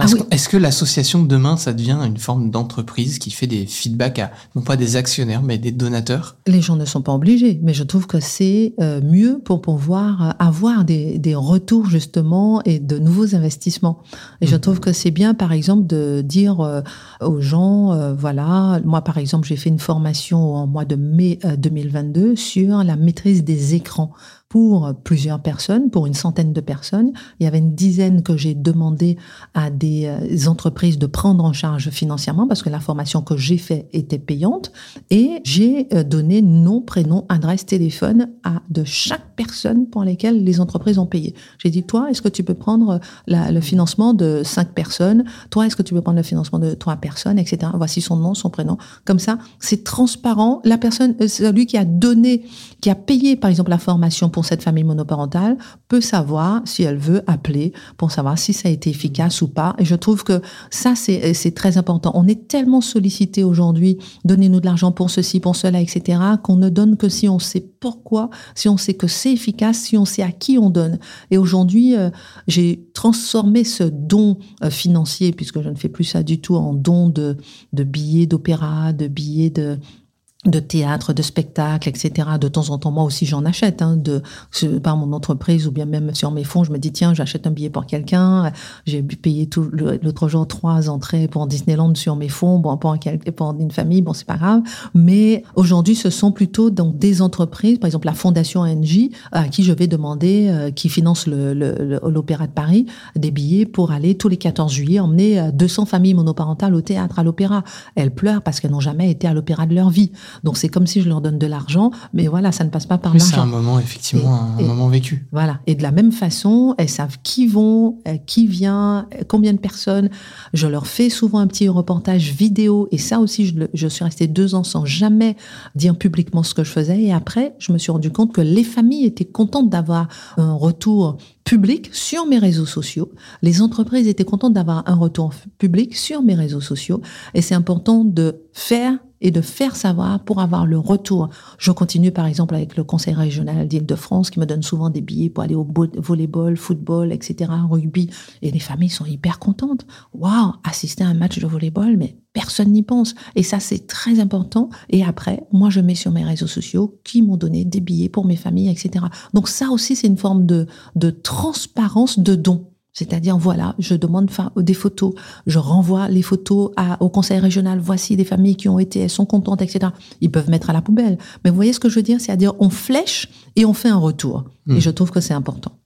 S2: Ah
S1: Est-ce
S2: oui.
S1: que- est-ce que l'association demain, ça devient une forme d'entreprise qui fait des feedbacks à, non pas des actionnaires, mais des donateurs?
S2: Les gens ne sont pas obligés, mais je trouve que c'est euh, mieux pour pouvoir euh, avoir des, des retours justement et de nouveaux investissements. Et je
S1: Mhm.
S2: trouve que c'est bien, par exemple, de dire euh, aux gens, voilà, moi par exemple, j'ai fait une formation en mois de mai euh, 2022 sur la maîtrise des écrans pour plusieurs personnes, pour une centaine de personnes. Il y avait une dizaine que j'ai demandé à des euh, entreprises de prendre en charge financièrement parce que la formation que j'ai faite était payante. Et j'ai euh, donné nom, prénom, adresse, téléphone à de chaque personne pour lesquelles les entreprises ont payé. J'ai dit, toi, est-ce que tu peux prendre la- le financement de cinq personnes? Toi, est-ce que tu peux prendre le financement de trois personnes, etc. Voici son nom, son prénom. Comme ça, c'est transparent. La personne, euh, celui qui a donné, qui a payé, par exemple, la formation cette famille monoparentale, peut savoir si elle veut appeler pour savoir si ça a été efficace ou pas. Et je trouve que ça, c'est c'est très important. On est tellement sollicité aujourd'hui, donnez-nous de l'argent pour ceci, pour cela, etc., qu'on ne donne que si on sait pourquoi, si on sait que c'est efficace, si on sait à qui on donne. Et aujourd'hui, euh, j'ai transformé ce don euh, financier, puisque je ne fais plus ça du tout, en don de billets d'opéra, de billets de de théâtre, de spectacle, etc. De temps en temps, moi aussi, j'en achète, hein, de, par mon entreprise ou bien même sur mes fonds. Je me dis, tiens, j'achète un billet pour quelqu'un. J'ai payé tout l'autre jour trois entrées pour Disneyland sur mes fonds, bon, pour, un pour une famille, bon, c'est pas grave. Mais aujourd'hui, ce sont plutôt donc des entreprises, par exemple la Fondation NJ, à qui je vais demander, euh, qui finance l'Opéra de Paris, des billets pour aller tous les 14 juillet emmener euh, 200 familles monoparentales au théâtre, à l'opéra. Elles pleurent parce qu'elles n'ont jamais été à l'opéra de leur vie. Donc c'est comme si je leur donne de l'argent, mais voilà, ça ne passe pas par
S1: Oui, c'est un
S2: l'argent.
S1: moment, effectivement, un
S2: Et-
S1: moment vécu.
S2: Voilà. Et de la même façon, elles savent qui vont, euh, qui vient, euh, combien de personnes. Je leur fais souvent un petit reportage vidéo. Et ça aussi, je, je suis restée deux ans sans jamais dire publiquement ce que je faisais. Et après, je me suis rendu compte que les familles étaient contentes d'avoir un retour public sur mes réseaux sociaux. Les entreprises étaient contentes d'avoir un retour public sur mes réseaux sociaux. Et c'est important de faire et de faire savoir pour avoir le retour. Je continue par exemple avec le Conseil régional d'Île-de-France qui me donne souvent des billets pour aller au volleyball, football, etc., rugby. Et les familles sont hyper contentes. Waouh, assister à un match de volleyball, mais personne n'y pense. Et ça, c'est très important. Et après, moi, je mets sur mes réseaux sociaux qui m'ont donné des billets pour mes familles, etc. Donc ça aussi, c'est une forme de, de transparence de don. C'est-à-dire, voilà, je demande des photos, je renvoie les photos à- au conseil régional, voici des familles qui ont été, elles sont contentes, etc. Ils peuvent mettre à la poubelle. Mais vous voyez ce que je veux dire? C'est-à-dire, on flèche et on fait un retour.
S1: Mm.
S2: Et je trouve que c'est important.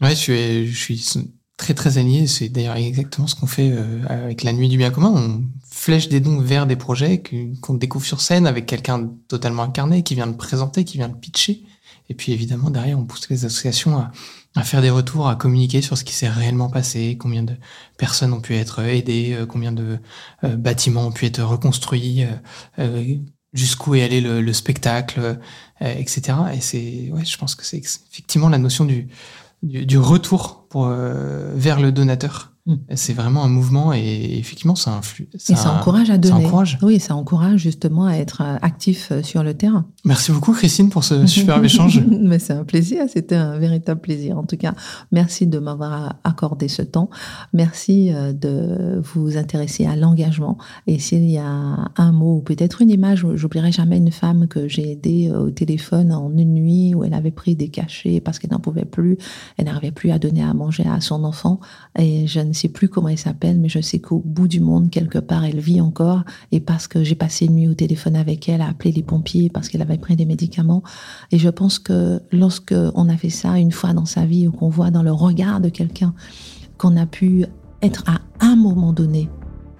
S1: Ouais, je suis, je suis très très aligné. C'est d'ailleurs exactement ce qu'on fait euh, avec la Nuit du Bien Commun. On flèche des dons vers des projets qu'on découvre sur scène avec quelqu'un totalement incarné qui vient de présenter, qui vient de pitcher. Et puis évidemment derrière, on pousse les associations à, à faire des retours, à communiquer sur ce qui s'est réellement passé, combien de personnes ont pu être aidées, euh, combien de euh, bâtiments ont pu être reconstruits. euh, jusqu'où est allé le, spectacle, etc. Et c'est, ouais, je pense que c'est effectivement la notion du, du, retour pour, vers le donateur. Mm. C'est vraiment un mouvement et effectivement, ça influe.
S2: Ça, et ça encourage à donner. Oui, ça encourage justement à être euh, actif euh, sur le terrain.
S1: Merci beaucoup, Christine, pour ce superbe échange.
S2: Mais c'est un plaisir, c'était un véritable plaisir. En tout cas, merci de m'avoir accordé ce temps. Merci euh, de vous intéresser à l'engagement. Et s'il y a un mot ou peut-être une image, j'oublierai jamais une femme que j'ai aidée au téléphone en une nuit où elle avait pris des cachets parce qu'elle n'en pouvait plus. Elle n'arrivait plus à donner à manger à son enfant. Et je ne sais plus comment elle s'appelle, mais je sais qu'au bout du monde, quelque part, elle vit encore. Et parce que j'ai passé une nuit au téléphone avec elle, à appeler les pompiers parce qu'elle avait pris des médicaments. Et je pense que lorsque on a fait ça une fois dans sa vie, ou qu'on voit dans le regard de quelqu'un qu'on a pu être à un moment donné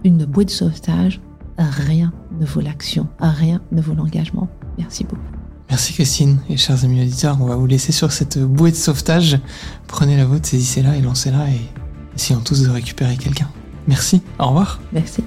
S2: une bouée de sauvetage, rien ne vaut l'action, rien ne vaut l'engagement. Merci beaucoup.
S1: Merci Christine et chers amis auditeurs, on va vous laisser sur cette bouée de sauvetage. Prenez la vôtre, saisissez-la et lancez-la essayons tous de récupérer quelqu'un. Merci, au revoir.
S2: Merci.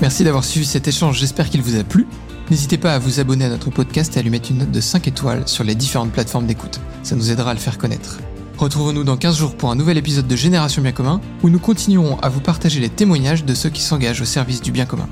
S1: Merci d'avoir suivi cet échange, j'espère qu'il vous a plu. N'hésitez pas à vous abonner à notre podcast et à lui mettre une note de 5 étoiles sur les différentes plateformes d'écoute. Ça nous aidera à le faire connaître. Retrouvons-nous dans 15 jours pour un nouvel épisode de Génération Bien Commun, où nous continuerons à vous partager les témoignages de ceux qui s'engagent au service du bien commun.